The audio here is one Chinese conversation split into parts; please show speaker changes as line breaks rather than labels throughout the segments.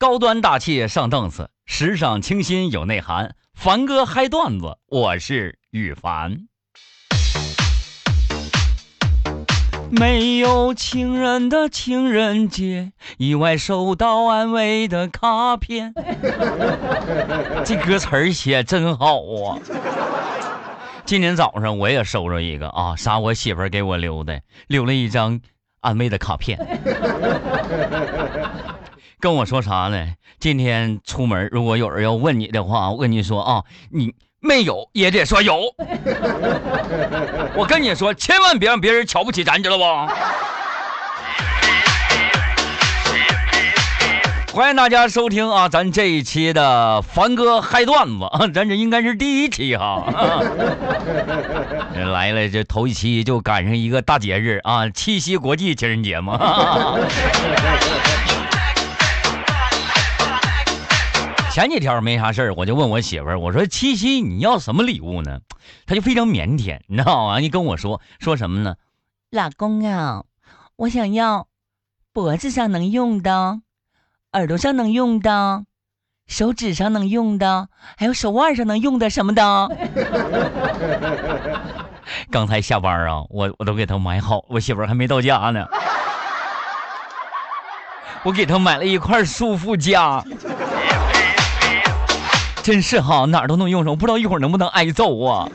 高端大气上档次，时尚清新有内涵。凡哥嗨段子，我是羽凡。没有情人的情人节，意外收到安慰的卡片。这歌词儿写真好啊！今天早上我也收着一个啊，啥？我媳妇儿给我留的，留了一张安慰的卡片，跟我说啥呢？今天出门如果有人要问你的话，我跟你说啊，你。没有也得说有，我跟你说，千万别让别人瞧不起咱，知道不？欢迎大家收听啊，咱这一期的凡哥嗨段子啊，咱这应该是第一期哈。来了，这头一期就赶上一个大节日啊，七夕国际情人节嘛。前几天没啥事儿，我就问我媳妇儿，我说七夕你要什么礼物呢？她就非常腼腆，你知道吗？你跟我说说什么呢？
老公啊，我想要脖子上能用的，耳朵上能用的，手指上能用的，还有手腕上能用的什么的。
刚才下班啊，我我都给她买好，我媳妇儿还没到家呢，我给她买了一块舒肤佳。真是哈，哪儿都能用上，不知道一会儿能不能挨揍啊！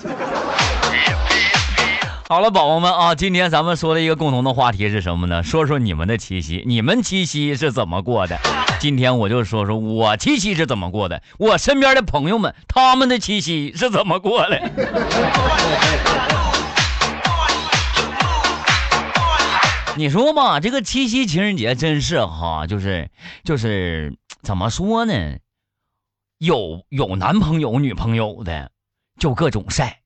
好了，宝宝们啊，今天咱们说的一个共同的话题是什么呢？说说你们的七夕，你们七夕是怎么过的？今天我就说说我七夕是怎么过的，我身边的朋友们他们的七夕是怎么过的。你说吧，这个七夕情人节真是哈，就是就是怎么说呢？有有男朋友女朋友的，就各种晒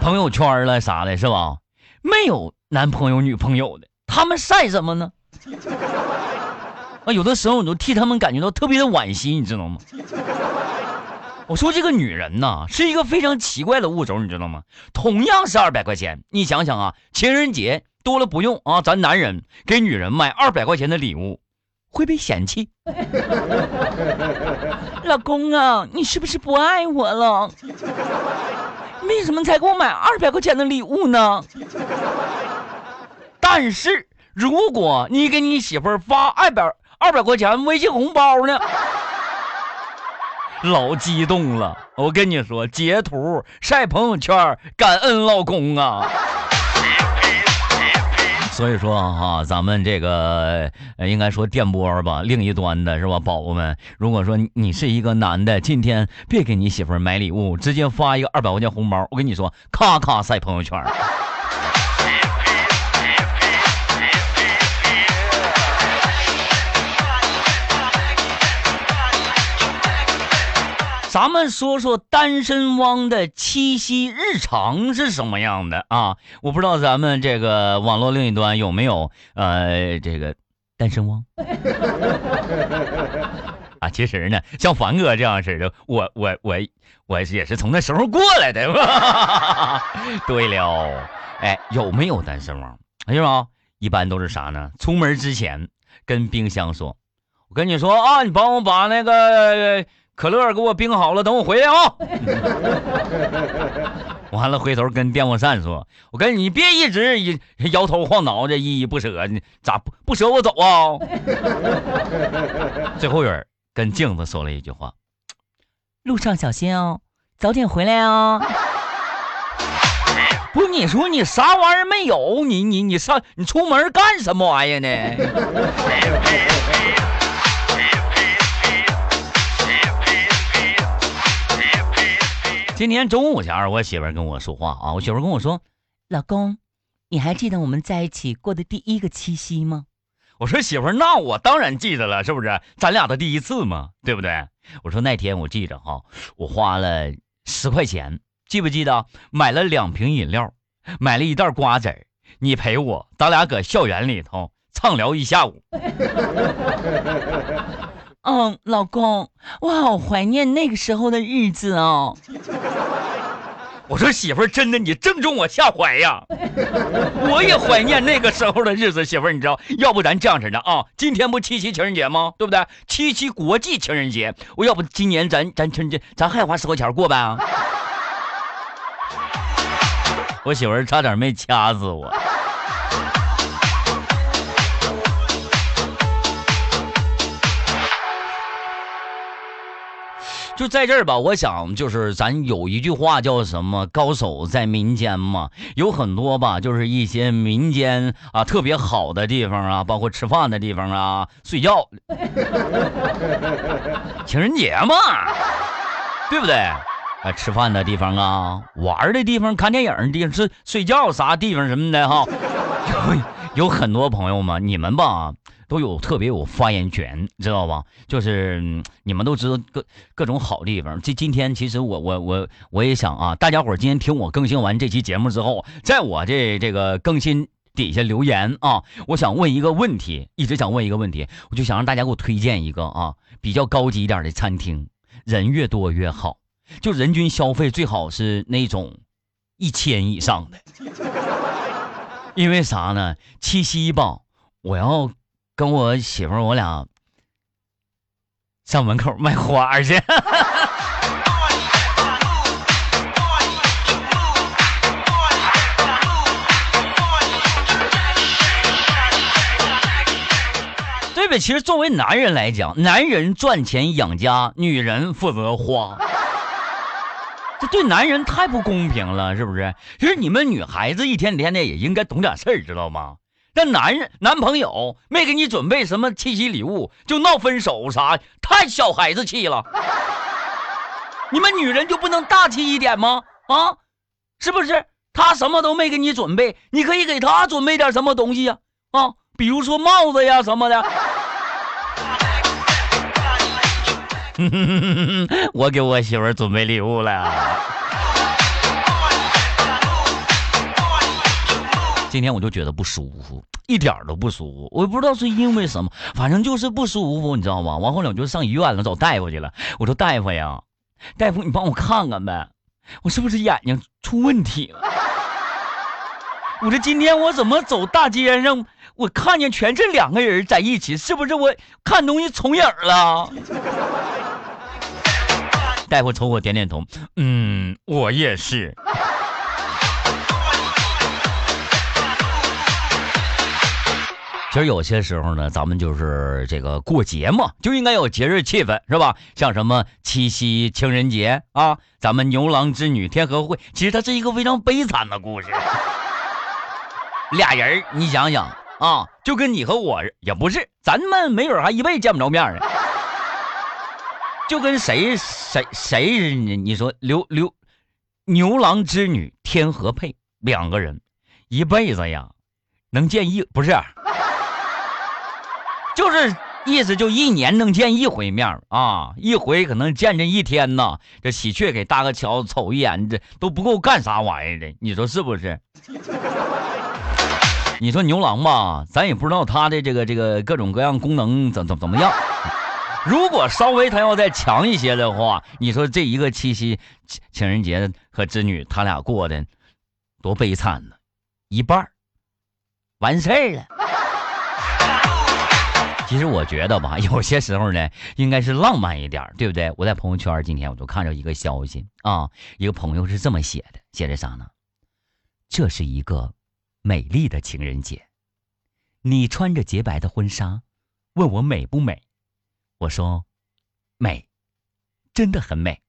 朋友圈了啥的，是吧？没有男朋友女朋友的，他们晒什么呢？啊，有的时候我都替他们感觉到特别的惋惜，你知道吗？我说这个女人呐，是一个非常奇怪的物种，你知道吗？同样是二百块钱，你想想啊，情人节多了不用啊，咱男人给女人买二百块钱的礼物。会被嫌弃，
老公啊，你是不是不爱我了？为什么才给我买二百块钱的礼物呢？
但是如果你给你媳妇儿发二百二百块钱微信红包呢？老激动了，我跟你说，截图晒朋友圈，感恩老公啊。所以说哈，咱们这个应该说电波吧，另一端的是吧，宝宝们。如果说你是一个男的，今天别给你媳妇买礼物，直接发一个二百块钱红包，我跟你说，咔咔晒朋友圈。咱们说说单身汪的七夕日常是什么样的啊？我不知道咱们这个网络另一端有没有呃这个单身汪 啊？其实呢，像凡哥这样式的，我我我我也是从那时候过来的。对了，哎，有没有单身汪？是吧？一般都是啥呢？出门之前跟冰箱说：“我跟你说啊，你帮我把那个。”可乐给我冰好了，等我回来啊！完了，回头跟电风扇说：“我跟你别一直摇头晃脑的，依依不舍，你咋不不舍我走啊？” 最后人跟镜子说了一句话：“
路上小心哦，早点回来哦。”
不你说你啥玩意儿没有？你你你上你出门干什么玩意儿呢？今天中午前，我媳妇跟我说话啊，我媳妇跟我说：“
老公，你还记得我们在一起过的第一个七夕吗？”
我说：“媳妇，那我当然记得了，是不是？咱俩的第一次嘛，对不对？”我说：“那天我记着哈，我花了十块钱，记不记得？买了两瓶饮料，买了一袋瓜子儿，你陪我，咱俩搁校园里头畅聊一下午。”
嗯，老公，我好怀念那个时候的日子哦。
我说媳妇儿，真的你正中我下怀呀！我也怀念那个时候的日子，媳妇儿，你知道？要不咱这样式的啊？今天不七夕情人节吗？对不对？七夕国际情人节，我要不今年咱咱情人节咱还花十块钱过呗？我媳妇儿差点没掐死我。就在这儿吧，我想就是咱有一句话叫什么“高手在民间”嘛，有很多吧，就是一些民间啊特别好的地方啊，包括吃饭的地方啊，睡觉，情人节嘛，对不对？啊，吃饭的地方啊，玩的地方，看电影的地方，是睡觉啥地方什么的哈，有 有很多朋友们，你们吧。都有特别有发言权，知道吧？就是你们都知道各各种好地方。这今天其实我我我我也想啊，大家伙今天听我更新完这期节目之后，在我这这个更新底下留言啊，我想问一个问题，一直想问一个问题，我就想让大家给我推荐一个啊比较高级一点的餐厅，人越多越好，就人均消费最好是那种一千以上的，因为啥呢？七夕吧，我要。跟我媳妇，我俩上门口卖花去。对吧？其实作为男人来讲，男人赚钱养家，女人负责花，这对男人太不公平了，是不是？其实你们女孩子一天天的也应该懂点事儿，知道吗？那男人男朋友没给你准备什么七夕礼物，就闹分手啥，太小孩子气了。你们女人就不能大气一点吗？啊，是不是？他什么都没给你准备，你可以给他准备点什么东西呀？啊，比如说帽子呀什么的。我给我媳妇准备礼物了。今天我就觉得不舒服，一点都不舒服。我不知道是因为什么，反正就是不舒服，你知道吗？完后来我就上医院了，找大夫去了。我说大夫呀，大夫你帮我看看呗，我是不是眼睛出问题了？我说今天我怎么走大街上，我看见全是两个人在一起，是不是我看东西重影了？大夫瞅我点点头，嗯，我也是。其实有些时候呢，咱们就是这个过节嘛，就应该有节日气氛，是吧？像什么七夕、情人节啊，咱们牛郎织女天河会，其实它是一个非常悲惨的故事。俩人你想想啊，就跟你和我也不是，咱们没准还一辈子见不着面呢。就跟谁谁谁你你说刘刘牛郎织女天河配两个人，一辈子呀，能见一不是？就是意思，就一年能见一回面啊，一回可能见这一天呐。这喜鹊给搭个桥，瞅一眼，这都不够干啥玩意儿的，你说是不是？你说牛郎吧，咱也不知道他的这个这个各种各样功能怎怎怎么样。如果稍微他要再强一些的话，你说这一个七夕情人节和织女他俩过的多悲惨呢，一半完事儿了。其实我觉得吧，有些时候呢，应该是浪漫一点，对不对？我在朋友圈今天我就看着一个消息啊，一个朋友是这么写的，写的啥呢？这是一个美丽的情人节，你穿着洁白的婚纱，问我美不美？我说美，真的很美，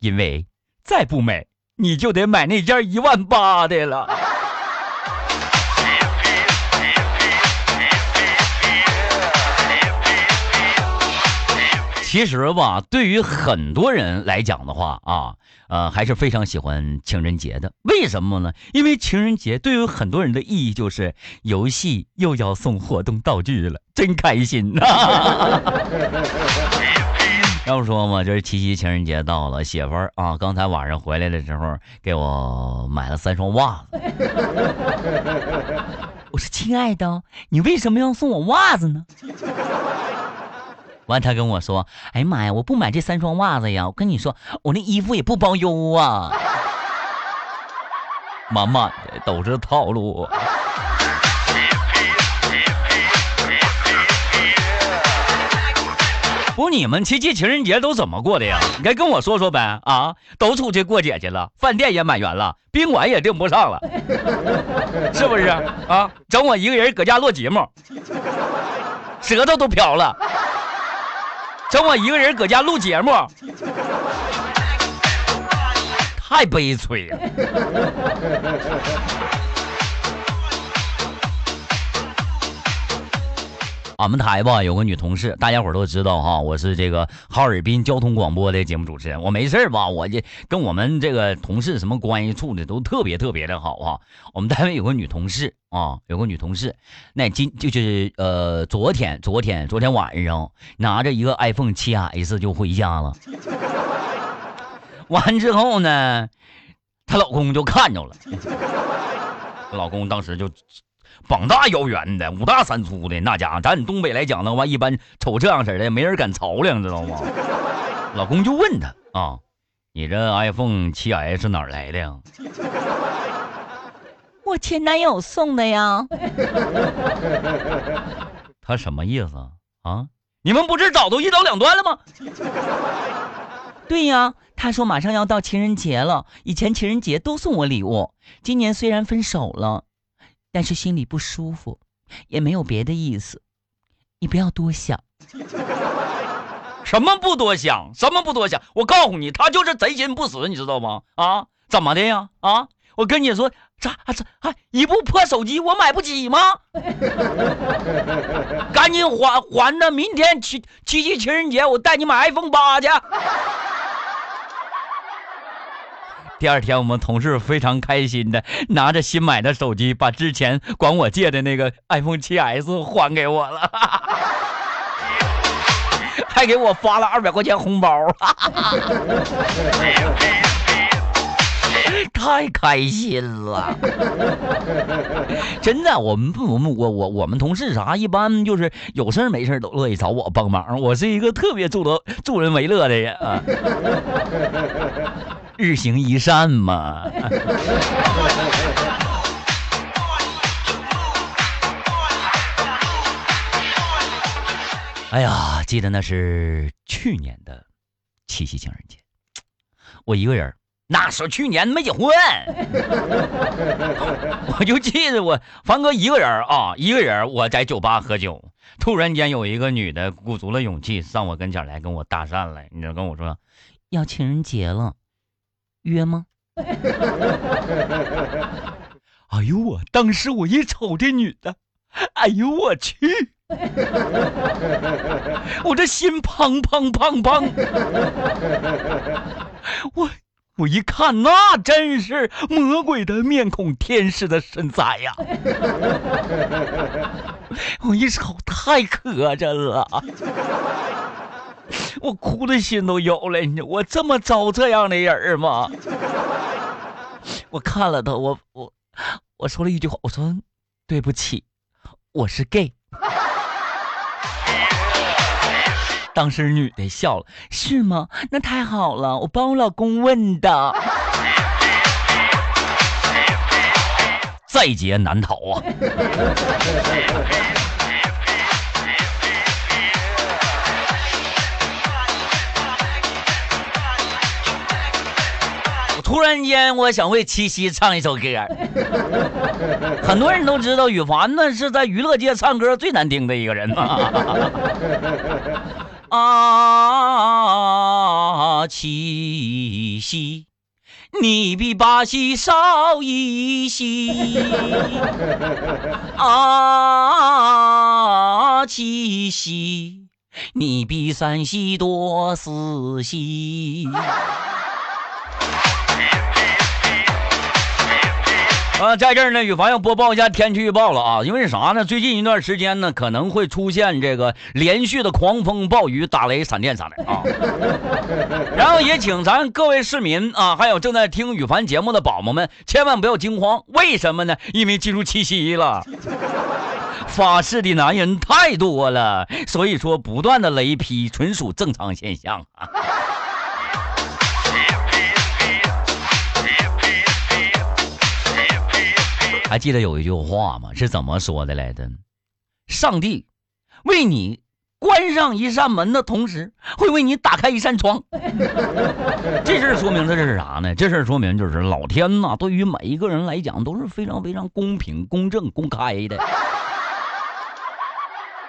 因为再不美，你就得买那件一万八的了。其实吧，对于很多人来讲的话啊，呃，还是非常喜欢情人节的。为什么呢？因为情人节对于很多人的意义就是游戏又要送活动道具了，真开心呐！要说嘛，就是七夕情人节到了，媳妇儿啊，刚才晚上回来的时候给我买了三双袜子。我说：“亲爱的，你为什么要送我袜子呢？”完，他跟我说：“哎呀妈呀，我不买这三双袜子呀！我跟你说，我那衣服也不包邮啊。”满满的都是套路。不，你们七夕情人节都怎么过的呀？你该跟我说说呗！啊，都出去过节去了，饭店也满员了，宾馆也订不上了，是不是？啊，整我一个人搁家录节目，舌头都飘了，整我一个人搁家录节目，太悲催了。俺们台吧有个女同事，大家伙都知道哈，我是这个哈尔滨交通广播的节目主持人。我没事吧，我这跟我们这个同事什么关系处的都特别特别的好啊。我们单位有个女同事啊，有个女同事，那今就是呃昨天昨天昨天晚上拿着一个 iPhone 七 S 就回家了。完之后呢，她老公就看着了，老公当时就。膀大腰圆的，五大三粗的那家伙，咱东北来讲的话，一般瞅这样式的，没人敢操量，知道吗？老公就问他啊：“你这 iPhone 七 S 哪来的呀？”
我前男友送的呀。
他什么意思啊？你们不是早都一刀两断了吗？
对呀，他说马上要到情人节了，以前情人节都送我礼物，今年虽然分手了。但是心里不舒服，也没有别的意思，你不要多想。
什么不多想？什么不多想？我告诉你，他就是贼心不死，你知道吗？啊，怎么的呀？啊，我跟你说，这这还一部破手机，我买不起吗？赶紧还还的，明天七七夕情人节，我带你买 iPhone 八去。第二天，我们同事非常开心的拿着新买的手机，把之前管我借的那个 iPhone 7s 还给我了，还给我发了二百块钱红包，太开心了！真的，我们不，我们我我我们同事啥，一般就是有事没事都乐意找我帮忙。我是一个特别助得助人为乐的人啊。日行一善嘛。哎呀，记得那是去年的七夕情人节，我一个人，那时候去年没结婚，我就记得我凡哥一个人啊，一个人我在酒吧喝酒，突然间有一个女的鼓足了勇气上我跟前来跟我搭讪来，你知道跟我说
要情人节了。约吗？
哎呦我当时我一瞅这女的，哎呦我去，我这心砰砰砰砰，我我一看那真是魔鬼的面孔，天使的身材呀，我一瞅太磕碜了。我哭的心都有了，你我这么招这样的人吗？我看了他，我我我说了一句话，我说对不起，我是 gay。当时女的笑了，
是吗？那太好了，我帮我老公问的。
在劫难逃啊！突然间，我想为七夕唱一首歌。很多人都知道，羽凡呢是在娱乐界唱歌最难听的一个人 啊，七夕，你比巴西少一夕。啊，七夕，你比三夕多四夕。啊，在这儿呢，雨凡要播报一下天气预报了啊！因为啥呢？最近一段时间呢，可能会出现这个连续的狂风暴雨、打雷闪电啥的啊。然后也请咱各位市民啊，还有正在听雨凡节目的宝宝们，千万不要惊慌。为什么呢？因为进入七夕了，发誓的男人太多了，所以说不断的雷劈纯属正常现象啊。还记得有一句话吗？是怎么说的来着？上帝为你关上一扇门的同时，会为你打开一扇窗。这事儿说明的是啥呢？这事儿说明就是老天呐，对于每一个人来讲都是非常非常公平、公正、公开的。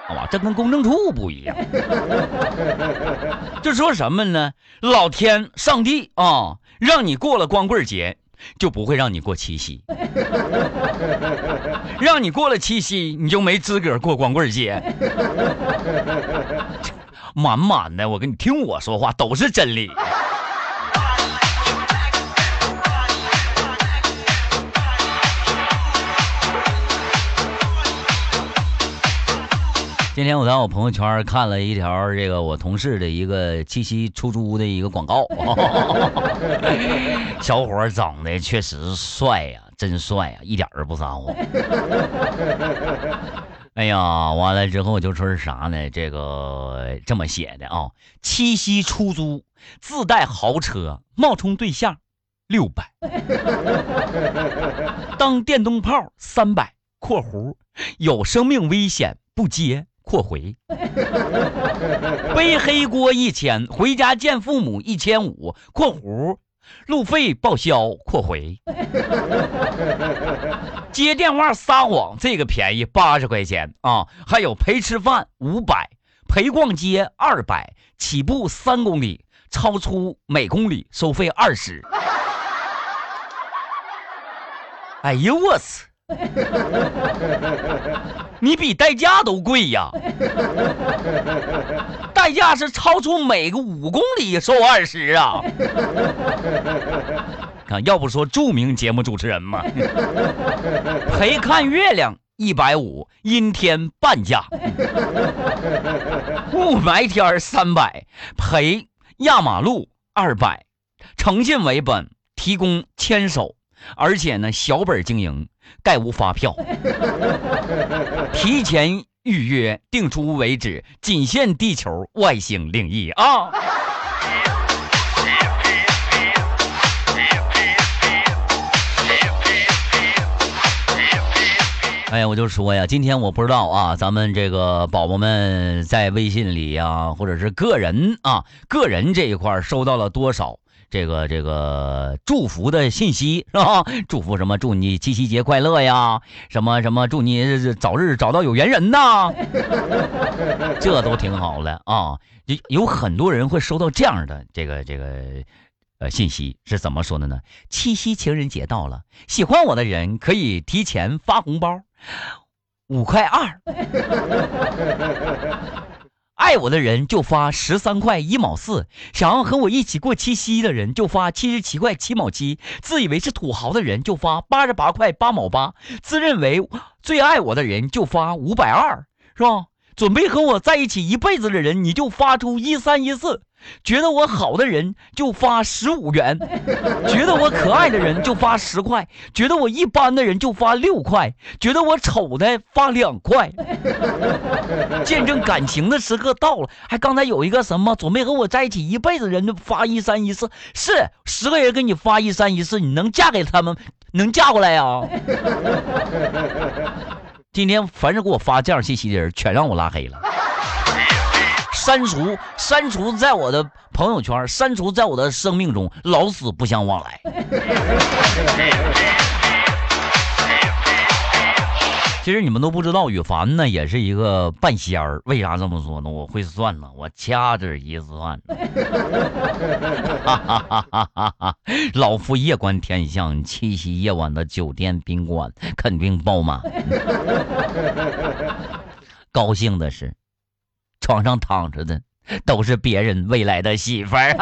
好吧，这跟公证处不一样。就说什么呢？老天、上帝啊，让你过了光棍节。就不会让你过七夕，让你过了七夕，你就没资格过光棍节。满满的，我跟你听我说话都是真理。今天我在我朋友圈看了一条这个我同事的一个七夕出租的一个广告，小伙长得确实帅呀，真帅呀，一点儿不撒谎。哎呀，完了之后就说是啥呢？这个这么写的啊，七夕出租自带豪车，冒充对象六百，当电灯泡三百（括弧有生命危险不接）。括回，背黑锅一千，回家见父母一千五。括弧，路费报销。括回，接电话撒谎，这个便宜八十块钱啊！还有陪吃饭五百，陪逛街二百，起步三公里，超出每公里收费二十。哎呦我操！你比代驾都贵呀！代驾是超出每个五公里收二十啊！看，要不说著名节目主持人嘛，陪看月亮一百五，阴天半价；雾霾天三百，陪压马路二百，诚信为本，提供牵手，而且呢，小本经营。概无发票，提前预约，定出为止，仅限地球外星另一啊！哎呀，我就说呀，今天我不知道啊，咱们这个宝宝们在微信里呀，或者是个人啊，个人这一块收到了多少？这个这个祝福的信息是吧？祝福什么？祝你七夕节快乐呀！什么什么？祝你早日找到有缘人呐！这都挺好的啊！有有很多人会收到这样的这个这个呃信息，是怎么说的呢？七夕情人节到了，喜欢我的人可以提前发红包，五块二。爱我的人就发十三块一毛四，想要和我一起过七夕的人就发七十七块七毛七，自以为是土豪的人就发八十八块八毛八，自认为最爱我的人就发五百二，是吧？准备和我在一起一辈子的人，你就发出一三一四。觉得我好的人就发十五元，觉得我可爱的人就发十块，觉得我一般的人就发六块，觉得我丑的发两块。见证感情的时刻到了，还刚才有一个什么准备和我在一起一辈子人就发一三一四，是十个人给你发一三一四，你能嫁给他们？能嫁过来呀？今天凡是给我发这样信息的人，全让我拉黑了。删除，删除在我的朋友圈，删除在我的生命中，老死不相往来。其实你们都不知道，羽凡呢也是一个半仙儿。为啥这么说呢？我会算呢，我掐指一算，老夫夜观天象，七夕夜晚的酒店宾馆肯定爆满。高兴的是。床上躺着的都是别人未来的媳妇儿，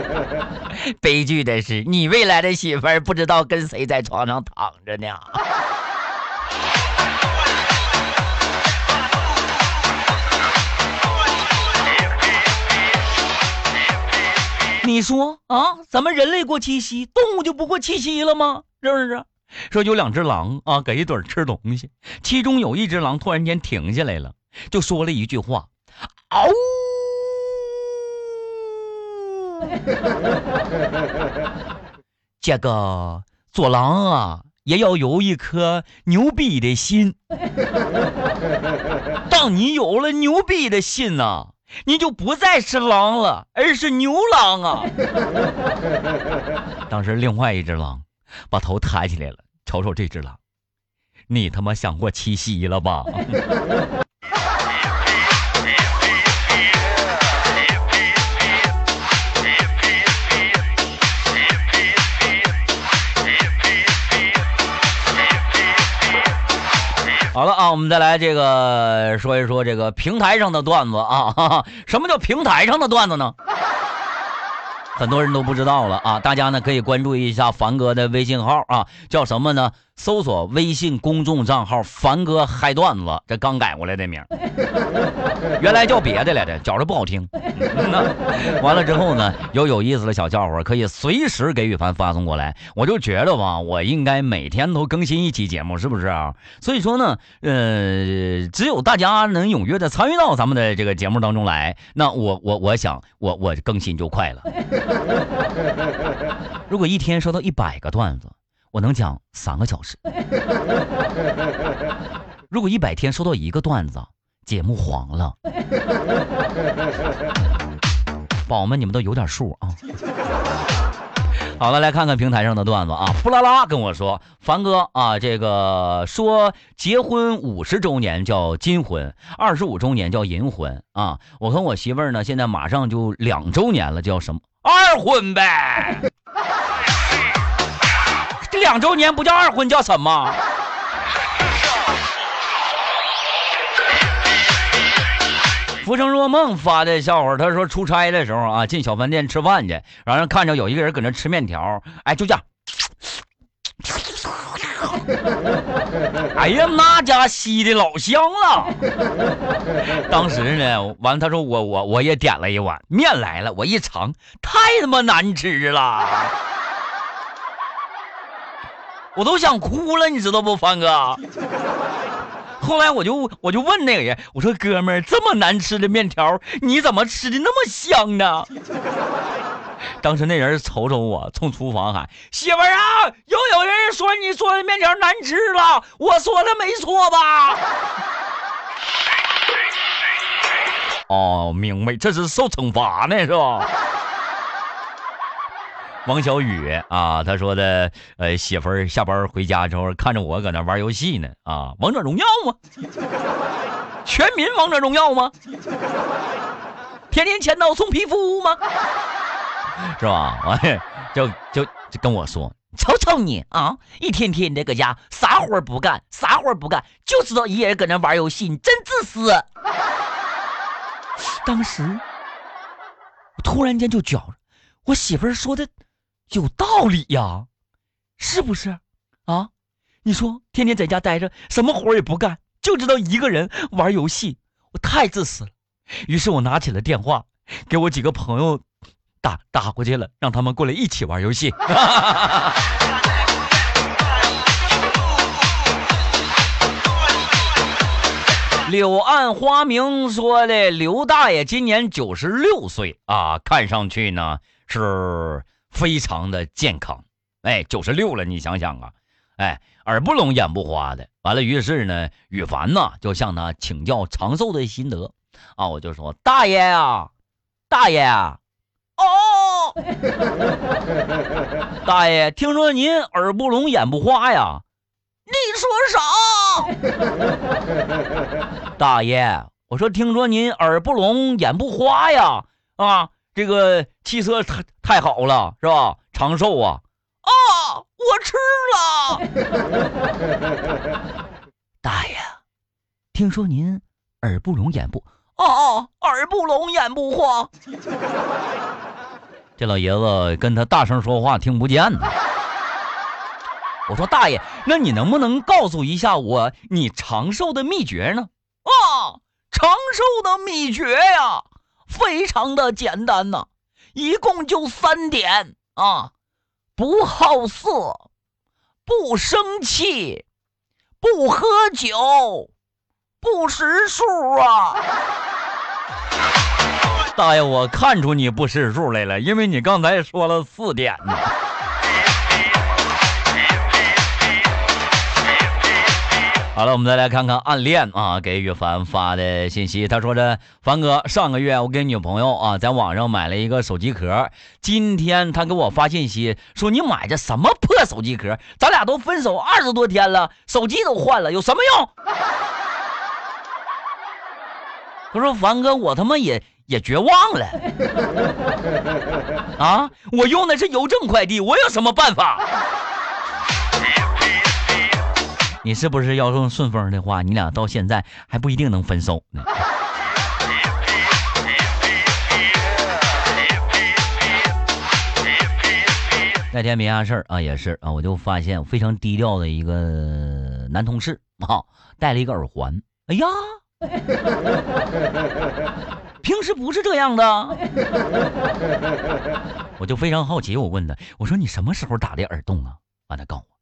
悲剧的是你未来的媳妇儿不知道跟谁在床上躺着呢。你说啊，咱们人类过七夕，动物就不过七夕了吗？是不是？说有两只狼啊，搁一堆吃东西，其中有一只狼突然间停下来了。就说了一句话：“嗷！” 这个左狼啊，也要有一颗牛逼的心。当你有了牛逼的心呐，你就不再是狼了，而是牛郎啊！当时另外一只狼把头抬起来了，瞅瞅这只狼，你他妈想过七夕了吧？好了啊，我们再来这个说一说这个平台上的段子啊。什么叫平台上的段子呢？很多人都不知道了啊！大家呢可以关注一下凡哥的微信号啊，叫什么呢？搜索微信公众账号“凡哥嗨段子”，这刚改过来的名，原来叫别的来着，觉着不好听。完了之后呢，有有意思的小笑话可以随时给羽凡发送过来。我就觉得吧，我应该每天都更新一期节目，是不是啊？所以说呢，呃，只有大家能踊跃的参与到咱们的这个节目当中来，那我我我想我我更新就快了。如果一天收到一百个段子。我能讲三个小时。如果一百天收到一个段子，节目黄了。宝宝们，你们都有点数啊。好了，来看看平台上的段子啊。布拉拉跟我说，凡哥啊，这个说结婚五十周年叫金婚，二十五周年叫银婚啊。我和我媳妇儿呢，现在马上就两周年了，叫什么二婚呗。这两周年不叫二婚，叫什么？浮生若梦发的笑话，他说出差的时候啊，进小饭店吃饭去，然后看着有一个人搁那吃面条，哎，就这样，哎呀，那家吸的老香了。当时呢，完了他说我我我也点了一碗面来了，我一尝，太他妈难吃了。我都想哭了，你知道不，凡哥？后来我就我就问那个人，我说：“哥们儿，这么难吃的面条，你怎么吃的那么香呢？” 当时那人瞅瞅我，从厨房喊：“媳妇儿啊，又有人说你做的面条难吃了，我说的没错吧？” 哦，明白，这是受惩罚呢，是吧？王小雨啊，他说的，呃，媳妇儿下班回家之后看着我搁那玩游戏呢，啊，王者荣耀吗？全民王者荣耀吗？天天签到送皮肤吗？是吧？完 就就就跟我说，瞅瞅你啊，一天天的搁家啥活不干，啥活不干，就知道一人搁那玩游戏，你真自私。当时我突然间就觉着，我媳妇儿说的。有道理呀，是不是？啊，你说天天在家待着，什么活也不干，就知道一个人玩游戏，我太自私了。于是我拿起了电话，给我几个朋友打打过去了，让他们过来一起玩游戏。柳暗花明说的，刘大爷今年九十六岁啊，看上去呢是。非常的健康，哎，九十六了，你想想啊，哎，耳不聋眼不花的，完了，于是呢，羽凡呢就向他请教长寿的心得，啊，我就说大爷呀，大爷，哦，大爷，听说您耳不聋眼不花呀？你说啥？大爷，我说听说您耳不聋眼不花呀？啊？这个气色太太好了，是吧？长寿啊！啊，我吃了。大爷，听说您耳不聋眼不……哦，耳不聋眼不花。这老爷子跟他大声说话，听不见呢。我说大爷，那你能不能告诉一下我你长寿的秘诀呢？啊，长寿的秘诀呀！非常的简单呐，一共就三点啊：不好色，不生气，不喝酒，不识数啊！大爷，我看出你不识数来了，因为你刚才说了四点呢。好了，我们再来看看暗恋啊，给羽凡发的信息。他说：“这凡哥，上个月我给女朋友啊在网上买了一个手机壳，今天他给我发信息说你买的什么破手机壳？咱俩都分手二十多天了，手机都换了，有什么用？”他说：“凡哥，我他妈也也绝望了 啊！我用的是邮政快递，我有什么办法？”你是不是要用顺丰的话，你俩到现在还不一定能分手呢？那天没啥事儿啊，也是啊，我就发现非常低调的一个男同事啊，戴了一个耳环。哎呀，平时不是这样的。我就非常好奇，我问他，我说你什么时候打的耳洞啊？完他告诉我，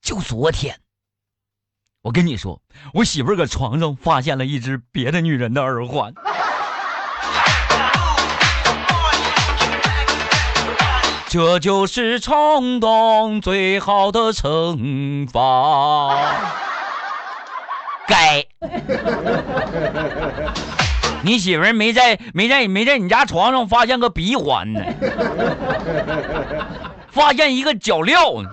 就昨天。我跟你说，我媳妇儿搁床上发现了一只别的女人的耳环。这就是冲动最好的惩罚。该。你媳妇儿没在没在没在你家床上发现个鼻环呢？发现一个脚镣呢？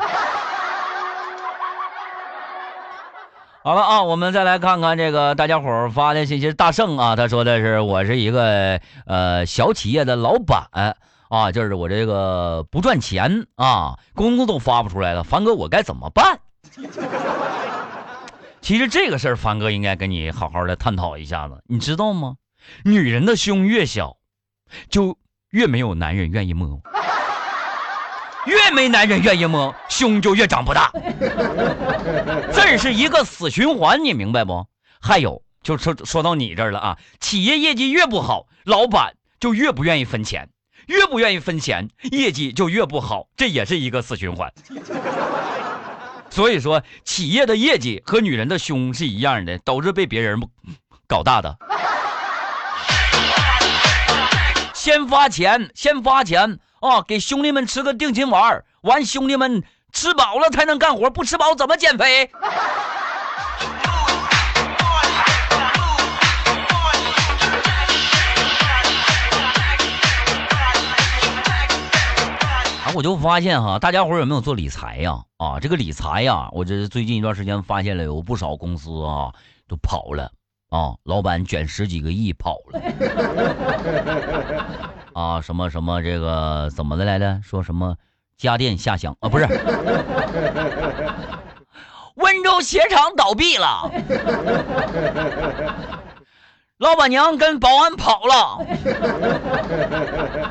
好了啊，我们再来看看这个大家伙发的信息。大圣啊，他说的是我是一个呃小企业的老板啊，就是我这个不赚钱啊，工资都发不出来了。凡哥，我该怎么办？其实这个事儿，凡哥应该跟你好好的探讨一下子。你知道吗？女人的胸越小，就越没有男人愿意摸。越没男人愿意摸，胸就越长不大，这是一个死循环，你明白不？还有，就说说到你这儿了啊，企业业绩越不好，老板就越不愿意分钱，越不愿意分钱，业绩就越不好，这也是一个死循环。所以说，企业的业绩和女人的胸是一样的，都是被别人搞大的。先发钱，先发钱。啊，给兄弟们吃个定心丸完兄弟们吃饱了才能干活，不吃饱怎么减肥？啊，我就发现哈，大家伙有没有做理财呀？啊，这个理财呀，我这最近一段时间发现了有不少公司啊都跑了啊，老板卷十几个亿跑了。啊，什么什么这个怎么的来着？说什么家电下乡啊？不是，温州鞋厂倒闭了，老板娘跟保安跑了。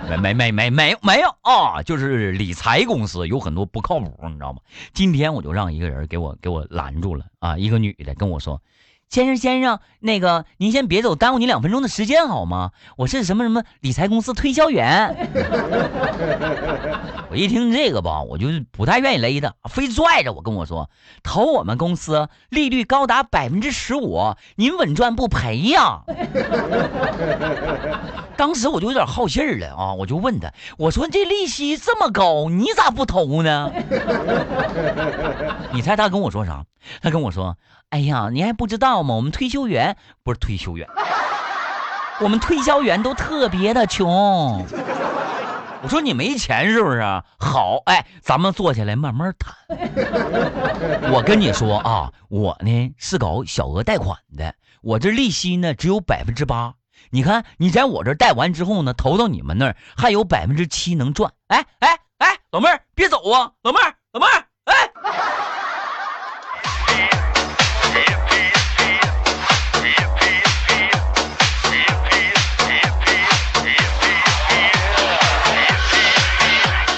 没没没没没没有啊！就是理财公司有很多不靠谱，你知道吗？今天我就让一个人给我给我拦住了啊！一个女的跟我说。先生，先生，那个您先别走，耽误你两分钟的时间好吗？我是什么什么理财公司推销员。我一听这个吧，我就不太愿意勒他，非拽着我跟我说，投我们公司利率高达百分之十五，您稳赚不赔呀。当时我就有点好信儿了啊，我就问他，我说这利息这么高，你咋不投呢？你猜他跟我说啥？他跟我说。哎呀，你还不知道吗？我们退休员不是退休员，我们推销员都特别的穷。我说你没钱是不是？好，哎，咱们坐下来慢慢谈。我跟你说啊，我呢是搞小额贷款的，我这利息呢只有百分之八。你看你在我这贷完之后呢，投到你们那儿还有百分之七能赚。哎哎哎，老妹儿别走啊，老妹儿老妹儿，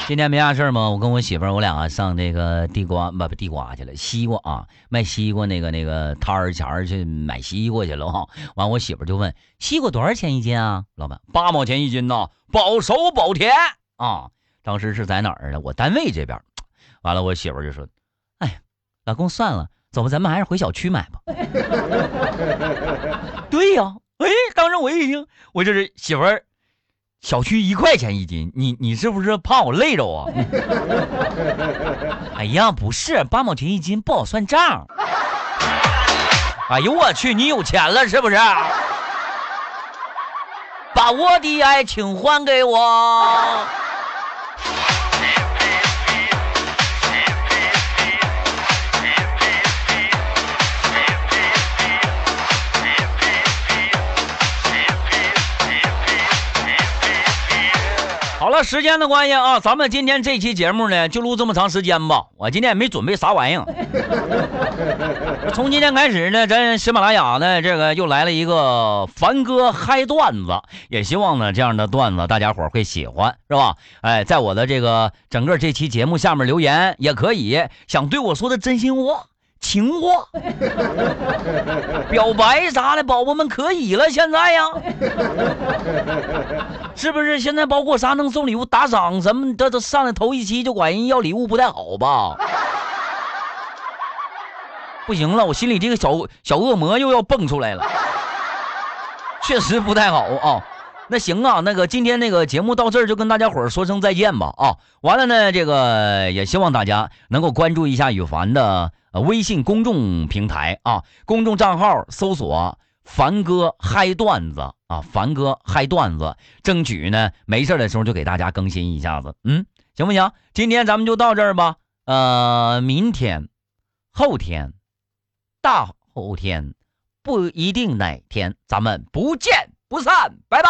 今天没啥事吗？我跟我媳妇儿，我俩上那个地瓜不不地瓜去了，西瓜啊，卖西瓜那个那个摊儿前儿去买西瓜去了哈。完，我媳妇儿就问西瓜多少钱一斤啊？老板八毛钱一斤呐，保熟保甜啊。当时是在哪儿呢？我单位这边。完了，我媳妇儿就说：“哎，老公算了，走吧，咱们还是回小区买吧。”对呀，哎，当时我一听，我就是媳妇儿。小区一块钱一斤，你你是不是怕我累着啊？哎呀，不是，八毛钱一斤不好算账。哎呦我去，你有钱了是不是？把我的爱情还给我。了，时间的关系啊，咱们今天这期节目呢，就录这么长时间吧。我今天也没准备啥玩意儿。从今天开始呢，咱喜马拉雅呢，这个又来了一个凡哥嗨段子，也希望呢这样的段子大家伙会喜欢，是吧？哎，在我的这个整个这期节目下面留言也可以，想对我说的真心话。情话，表白啥的，宝宝们可以了。现在呀，是不是？现在包括啥能送礼物、打赏什么的，都上来头一期就管人要礼物，不太好吧？不行了，我心里这个小小恶魔又要蹦出来了，确实不太好啊。那行啊，那个今天那个节目到这儿就跟大家伙儿说声再见吧啊。完了呢，这个也希望大家能够关注一下羽凡的。微信公众平台啊，公众账号搜索“凡哥嗨段子”啊，“凡哥嗨段子”，争取呢没事的时候就给大家更新一下子，嗯，行不行？今天咱们就到这儿吧，呃，明天、后天、大后天，不一定哪天，咱们不见不散，拜拜。